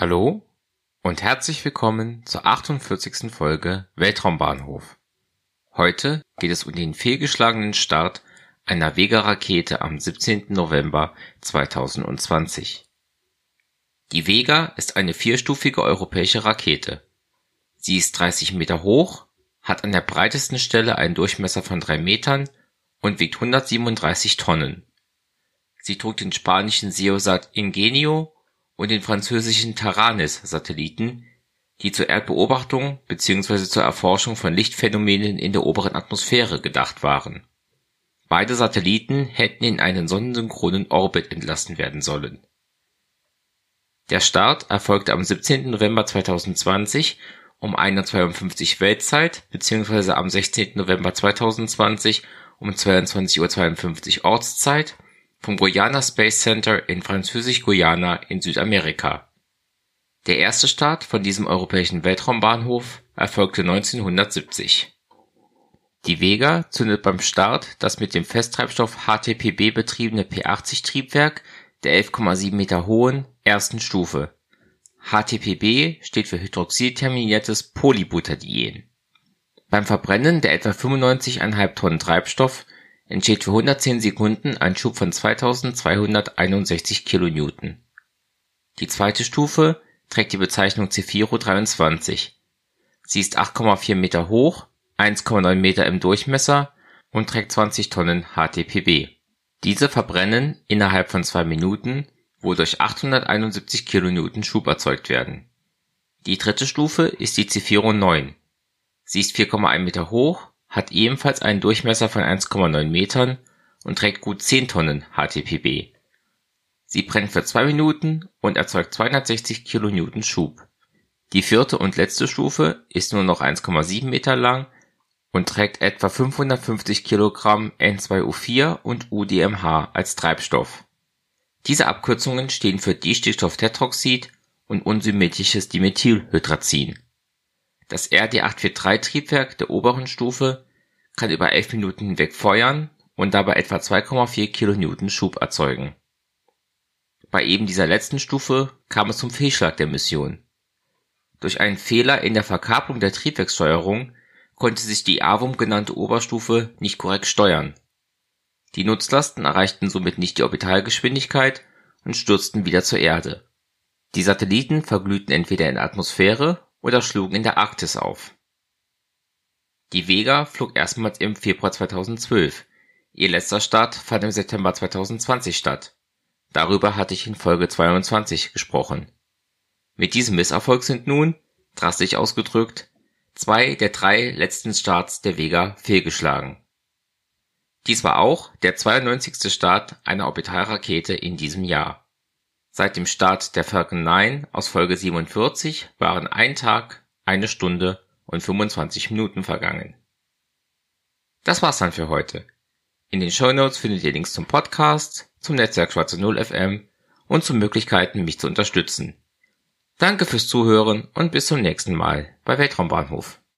Hallo und herzlich willkommen zur 48. Folge Weltraumbahnhof. Heute geht es um den fehlgeschlagenen Start einer Vega-Rakete am 17. November 2020. Die Vega ist eine vierstufige europäische Rakete. Sie ist 30 Meter hoch, hat an der breitesten Stelle einen Durchmesser von drei Metern und wiegt 137 Tonnen. Sie trug den spanischen Seosat Ingenio und den französischen Taranis-Satelliten, die zur Erdbeobachtung bzw. zur Erforschung von Lichtphänomenen in der oberen Atmosphäre gedacht waren. Beide Satelliten hätten in einen sonnensynchronen Orbit entlassen werden sollen. Der Start erfolgte am 17. November 2020 um 1:52 Weltzeit bzw. am 16. November 2020 um 22:52 Uhr Ortszeit vom Guyana Space Center in Französisch-Guyana in Südamerika. Der erste Start von diesem europäischen Weltraumbahnhof erfolgte 1970. Die Vega zündet beim Start das mit dem Festtreibstoff HTPB betriebene P-80-Triebwerk der 11,7 Meter hohen ersten Stufe. HTPB steht für hydroxylterminiertes Polybutadien. Beim Verbrennen der etwa 95,5 Tonnen Treibstoff entsteht für 110 Sekunden ein Schub von 2261 kN. Die zweite Stufe trägt die Bezeichnung Zefiro 23. Sie ist 8,4 Meter hoch, 1,9 Meter im Durchmesser und trägt 20 Tonnen HTPB. Diese verbrennen innerhalb von zwei Minuten, wodurch 871 kN Schub erzeugt werden. Die dritte Stufe ist die Zefiro 9. Sie ist 4,1 Meter hoch hat ebenfalls einen Durchmesser von 1,9 Metern und trägt gut 10 Tonnen HTPB. Sie brennt für zwei Minuten und erzeugt 260 kN Schub. Die vierte und letzte Stufe ist nur noch 1,7 Meter lang und trägt etwa 550 Kilogramm N2O4 und UDMH als Treibstoff. Diese Abkürzungen stehen für Distickstofftetroxid und unsymmetrisches Dimethylhydrazin das RD-843-Triebwerk der oberen Stufe kann über 11 Minuten hinweg feuern und dabei etwa 2,4 kN Schub erzeugen. Bei eben dieser letzten Stufe kam es zum Fehlschlag der Mission. Durch einen Fehler in der Verkabelung der Triebwerkssteuerung konnte sich die AWUM genannte Oberstufe nicht korrekt steuern. Die Nutzlasten erreichten somit nicht die Orbitalgeschwindigkeit und stürzten wieder zur Erde. Die Satelliten verglühten entweder in der Atmosphäre oder schlugen in der Arktis auf. Die Vega flog erstmals im Februar 2012, ihr letzter Start fand im September 2020 statt. Darüber hatte ich in Folge 22 gesprochen. Mit diesem Misserfolg sind nun, drastisch ausgedrückt, zwei der drei letzten Starts der Vega fehlgeschlagen. Dies war auch der 92. Start einer Orbitalrakete in diesem Jahr Seit dem Start der Falcon 9 aus Folge 47 waren ein Tag, eine Stunde und 25 Minuten vergangen. Das war's dann für heute. In den Show Notes findet ihr Links zum Podcast, zum Netzwerk Schwarze Null FM und zu Möglichkeiten, mich zu unterstützen. Danke fürs Zuhören und bis zum nächsten Mal bei Weltraumbahnhof.